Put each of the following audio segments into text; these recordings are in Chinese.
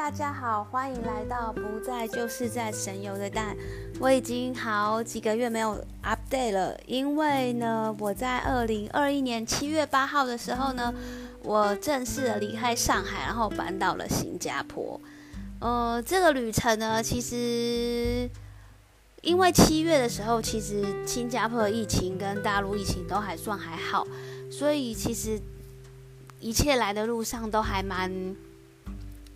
大家好，欢迎来到不在就是在神游的蛋。我已经好几个月没有 update 了，因为呢，我在二零二一年七月八号的时候呢，我正式的离开上海，然后搬到了新加坡。呃，这个旅程呢，其实因为七月的时候，其实新加坡的疫情跟大陆疫情都还算还好，所以其实一切来的路上都还蛮。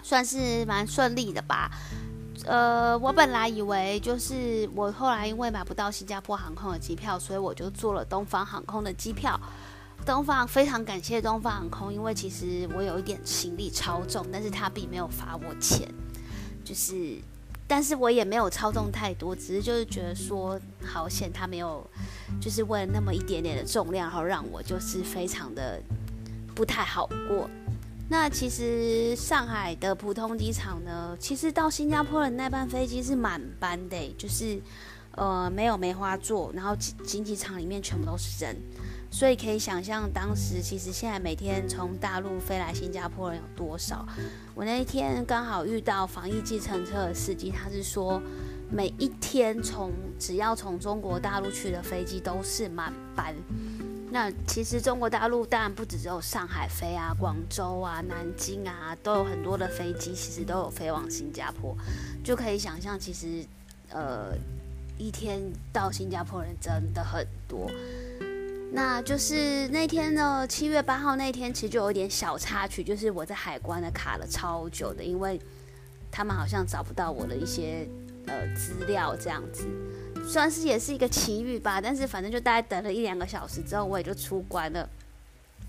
算是蛮顺利的吧，呃，我本来以为就是我后来因为买不到新加坡航空的机票，所以我就坐了东方航空的机票。东方非常感谢东方航空，因为其实我有一点行李超重，但是他并没有罚我钱，就是，但是我也没有超重太多，只是就是觉得说好险他没有，就是为了那么一点点的重量，然后让我就是非常的不太好过。那其实上海的普通机场呢，其实到新加坡的那班飞机是满班的，就是呃没有梅花座，然后经济舱里面全部都是人，所以可以想象当时其实现在每天从大陆飞来新加坡人有多少。我那一天刚好遇到防疫计程车的司机，他是说每一天从只要从中国大陆去的飞机都是满班。那其实中国大陆当然不只只有上海飞啊，广州啊、南京啊，都有很多的飞机，其实都有飞往新加坡，就可以想象，其实呃一天到新加坡人真的很多。那就是那天呢，七月八号那天，其实就有一点小插曲，就是我在海关呢卡了超久的，因为他们好像找不到我的一些呃资料这样子。算是也是一个奇遇吧，但是反正就大概等了一两个小时之后，我也就出关了。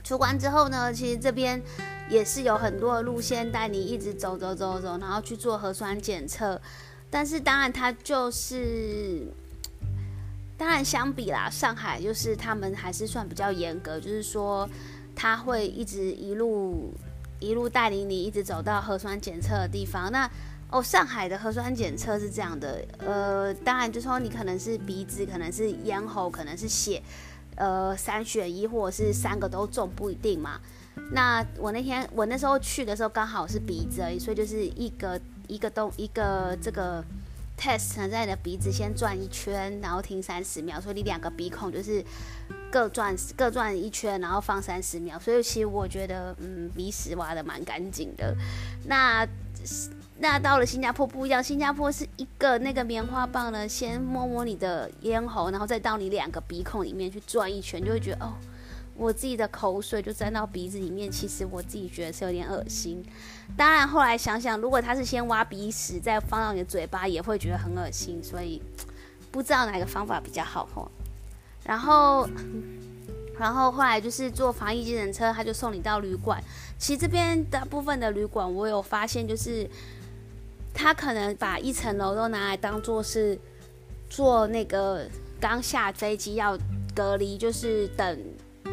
出关之后呢，其实这边也是有很多的路线带你一直走走走走，然后去做核酸检测。但是当然它就是，当然相比啦，上海就是他们还是算比较严格，就是说他会一直一路一路带领你一直走到核酸检测的地方。那哦，上海的核酸检测是这样的，呃，当然就说你可能是鼻子，可能是咽喉，可能是血，呃，三选一或者是三个都中，不一定嘛。那我那天我那时候去的时候刚好是鼻子而已，所以就是一个一个洞一个这个 test 在你的鼻子先转一圈，然后停三十秒，所以你两个鼻孔就是各转各转一圈，然后放三十秒。所以其实我觉得，嗯，鼻屎挖的蛮干净的。那。那到了新加坡不一样，新加坡是一个那个棉花棒呢，先摸摸你的咽喉，然后再到你两个鼻孔里面去转一圈，就会觉得哦，我自己的口水就沾到鼻子里面，其实我自己觉得是有点恶心。当然后来想想，如果他是先挖鼻屎再放到你的嘴巴，也会觉得很恶心，所以不知道哪个方法比较好吼。然后，然后后来就是坐防疫机程车，他就送你到旅馆。其实这边大部分的旅馆，我有发现就是。他可能把一层楼都拿来当做是做那个刚下飞机要隔离，就是等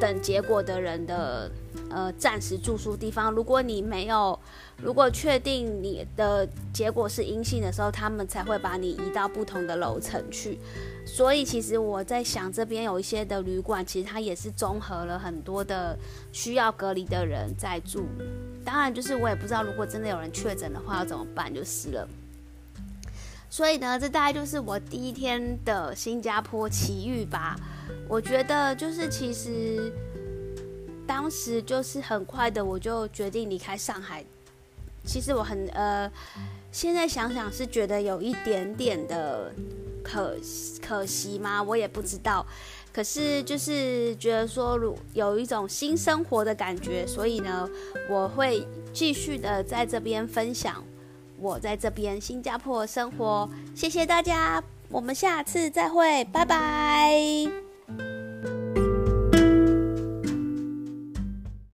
等结果的人的呃暂时住宿地方。如果你没有，如果确定你的结果是阴性的时候，他们才会把你移到不同的楼层去。所以其实我在想，这边有一些的旅馆，其实它也是综合了很多的需要隔离的人在住。当然，就是我也不知道，如果真的有人确诊的话要怎么办，就是了。所以呢，这大概就是我第一天的新加坡奇遇吧。我觉得就是其实当时就是很快的，我就决定离开上海。其实我很呃，现在想想是觉得有一点点的可可惜吗？我也不知道。可是就是觉得说，如有一种新生活的感觉，所以呢，我会继续的在这边分享我在这边新加坡生活。谢谢大家，我们下次再会，拜拜。